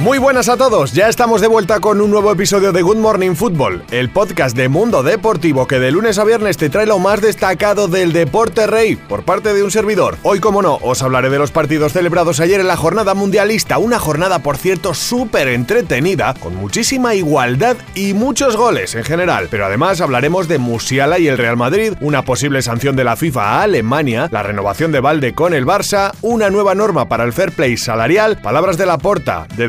Muy buenas a todos, ya estamos de vuelta con un nuevo episodio de Good Morning Football, el podcast de Mundo Deportivo que de lunes a viernes te trae lo más destacado del deporte rey por parte de un servidor. Hoy, como no, os hablaré de los partidos celebrados ayer en la jornada mundialista, una jornada por cierto súper entretenida, con muchísima igualdad y muchos goles en general, pero además hablaremos de Musiala y el Real Madrid, una posible sanción de la FIFA a Alemania, la renovación de Valde con el Barça, una nueva norma para el fair play salarial, palabras de la porta, de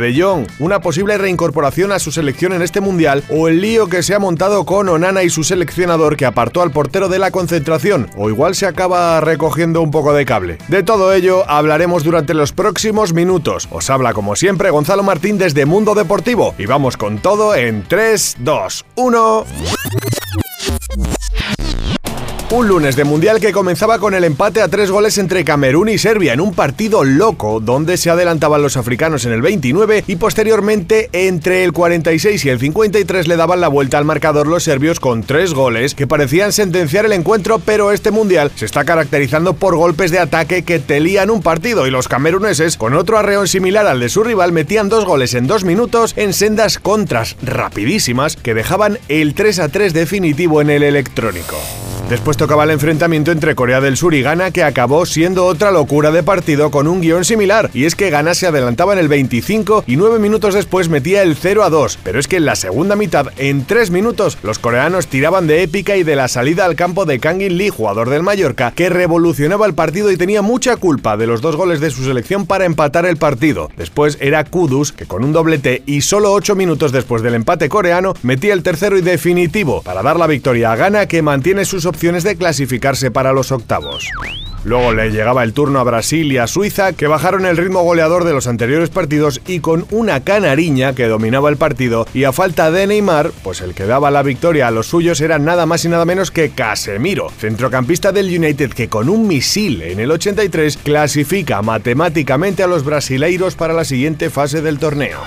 Una posible reincorporación a su selección en este mundial o el lío que se ha montado con Onana y su seleccionador que apartó al portero de la concentración o igual se acaba recogiendo un poco de cable. De todo ello hablaremos durante los próximos minutos. Os habla como siempre Gonzalo Martín desde Mundo Deportivo y vamos con todo en 3, 2, 1. Un lunes de Mundial que comenzaba con el empate a tres goles entre Camerún y Serbia en un partido loco donde se adelantaban los africanos en el 29 y posteriormente entre el 46 y el 53 le daban la vuelta al marcador los serbios con tres goles que parecían sentenciar el encuentro pero este Mundial se está caracterizando por golpes de ataque que te lían un partido y los cameruneses con otro arreón similar al de su rival metían dos goles en dos minutos en sendas contras rapidísimas que dejaban el 3 a 3 definitivo en el electrónico. Después tocaba el enfrentamiento entre Corea del Sur y Ghana que acabó siendo otra locura de partido con un guion similar, y es que Ghana se adelantaba en el 25 y 9 minutos después metía el 0 a 2, pero es que en la segunda mitad, en 3 minutos, los coreanos tiraban de épica y de la salida al campo de Kangin Lee, jugador del Mallorca, que revolucionaba el partido y tenía mucha culpa de los dos goles de su selección para empatar el partido. Después era Kudus, que con un doblete y solo 8 minutos después del empate coreano, metía el tercero y definitivo para dar la victoria a Ghana que mantiene sus opciones de clasificarse para los octavos. Luego le llegaba el turno a Brasil y a Suiza, que bajaron el ritmo goleador de los anteriores partidos y con una canariña que dominaba el partido y a falta de Neymar, pues el que daba la victoria a los suyos era nada más y nada menos que Casemiro, centrocampista del United que con un misil en el 83 clasifica matemáticamente a los brasileiros para la siguiente fase del torneo.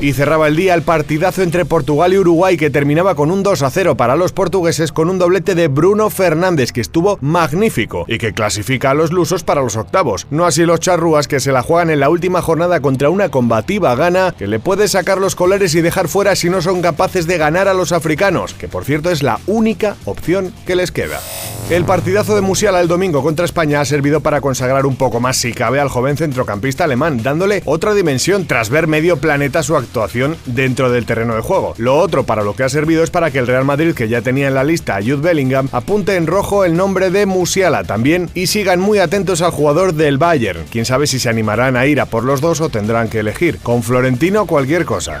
Y cerraba el día el partidazo entre Portugal y Uruguay que terminaba con un 2 a 0 para los portugueses con un doblete de Bruno Fernández que estuvo magnífico y que clasifica a los lusos para los octavos. No así los charrúas que se la juegan en la última jornada contra una combativa gana que le puede sacar los colores y dejar fuera si no son capaces de ganar a los africanos, que por cierto es la única opción que les queda. El partidazo de Musiala el domingo contra España ha servido para consagrar un poco más si cabe al joven centrocampista alemán, dándole otra dimensión tras ver medio planeta su actuación dentro del terreno de juego. Lo otro para lo que ha servido es para que el Real Madrid, que ya tenía en la lista a Jude Bellingham, apunte en rojo el nombre de Musiala también y sigan muy atentos al jugador del Bayern. Quién sabe si se animarán a ir a por los dos o tendrán que elegir. Con Florentino cualquier cosa.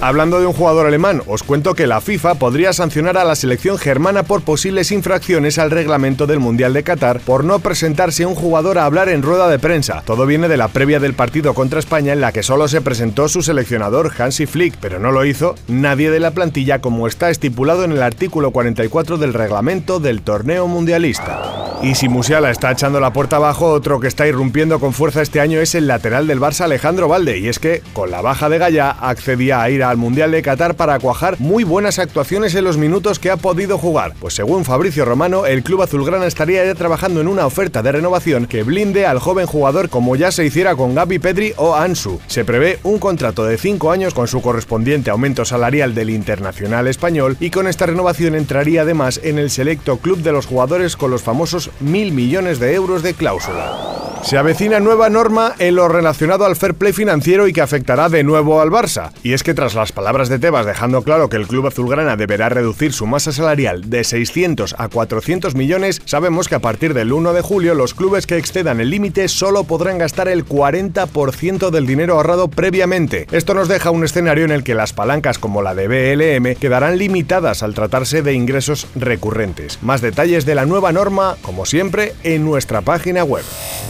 Hablando de un jugador alemán, os cuento que la FIFA podría sancionar a la selección germana por posibles infracciones al reglamento del Mundial de Qatar por no presentarse un jugador a hablar en rueda de prensa. Todo viene de la previa del partido contra España en la que solo se presentó su seleccionador Hansi Flick, pero no lo hizo nadie de la plantilla como está estipulado en el artículo 44 del reglamento del torneo mundialista. Y si Musiala está echando la puerta abajo, otro que está irrumpiendo con fuerza este año es el lateral del Barça Alejandro Valde, y es que con la baja de Gaya accedía a ir al Mundial de Qatar para cuajar muy buenas actuaciones en los minutos que ha podido jugar. Pues según Fabricio Romano, el club azulgrana estaría ya trabajando en una oferta de renovación que blinde al joven jugador como ya se hiciera con Gaby Pedri o Ansu. Se prevé un contrato de 5 años con su correspondiente aumento salarial del internacional español y con esta renovación entraría además en el selecto club de los jugadores con los famosos mil millones de euros de cláusula. Se avecina nueva norma en lo relacionado al fair play financiero y que afectará de nuevo al Barça. Y es que tras las palabras de Tebas dejando claro que el club azulgrana deberá reducir su masa salarial de 600 a 400 millones, sabemos que a partir del 1 de julio los clubes que excedan el límite solo podrán gastar el 40% del dinero ahorrado previamente. Esto nos deja un escenario en el que las palancas como la de BLM quedarán limitadas al tratarse de ingresos recurrentes. Más detalles de la nueva norma, como siempre, en nuestra página web.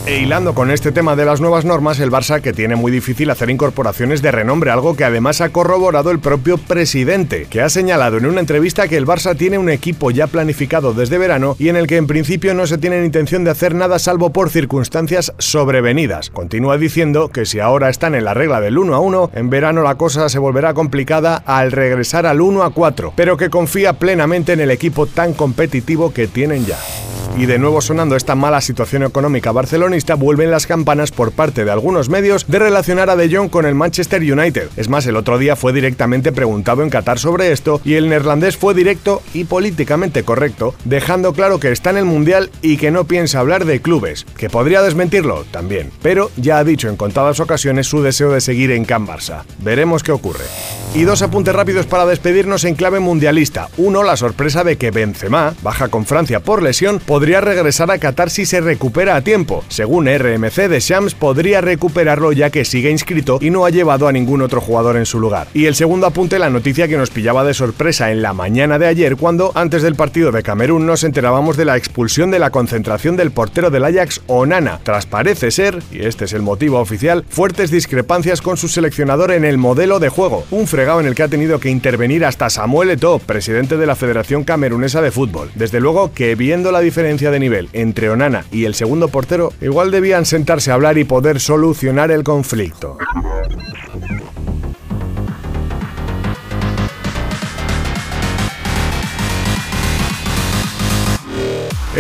E hilando con este tema de las nuevas normas, el Barça que tiene muy difícil hacer incorporaciones de renombre, algo que además ha corroborado el propio presidente, que ha señalado en una entrevista que el Barça tiene un equipo ya planificado desde verano y en el que en principio no se tiene intención de hacer nada salvo por circunstancias sobrevenidas. Continúa diciendo que si ahora están en la regla del 1 a 1, en verano la cosa se volverá complicada al regresar al 1 a 4, pero que confía plenamente en el equipo tan competitivo que tienen ya. Y de nuevo sonando esta mala situación económica barcelonista, vuelven las campanas por parte de algunos medios de relacionar a De Jong con el Manchester United. Es más, el otro día fue directamente preguntado en Qatar sobre esto y el neerlandés fue directo y políticamente correcto, dejando claro que está en el Mundial y que no piensa hablar de clubes. ¿Que podría desmentirlo? También. Pero ya ha dicho en contadas ocasiones su deseo de seguir en Can Barça. Veremos qué ocurre. Y dos apuntes rápidos para despedirnos en clave mundialista. Uno, la sorpresa de que Benzema, baja con Francia por lesión, regresar a Qatar si se recupera a tiempo. Según RMC, de Shams podría recuperarlo ya que sigue inscrito y no ha llevado a ningún otro jugador en su lugar. Y el segundo apunte, la noticia que nos pillaba de sorpresa en la mañana de ayer cuando, antes del partido de Camerún, nos enterábamos de la expulsión de la concentración del portero del Ajax, Onana, tras parece ser, y este es el motivo oficial, fuertes discrepancias con su seleccionador en el modelo de juego. Un en el que ha tenido que intervenir hasta Samuel Eto'o, presidente de la Federación Camerunesa de Fútbol. Desde luego que viendo la de nivel entre Onana y el segundo portero, igual debían sentarse a hablar y poder solucionar el conflicto.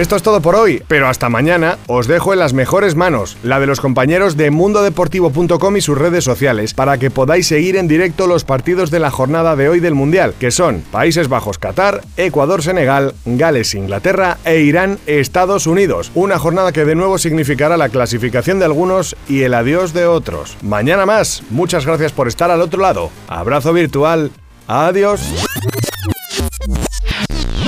Esto es todo por hoy, pero hasta mañana os dejo en las mejores manos, la de los compañeros de mundodeportivo.com y sus redes sociales, para que podáis seguir en directo los partidos de la jornada de hoy del Mundial, que son Países Bajos Qatar, Ecuador Senegal, Gales Inglaterra e Irán Estados Unidos. Una jornada que de nuevo significará la clasificación de algunos y el adiós de otros. Mañana más, muchas gracias por estar al otro lado. Abrazo virtual. Adiós.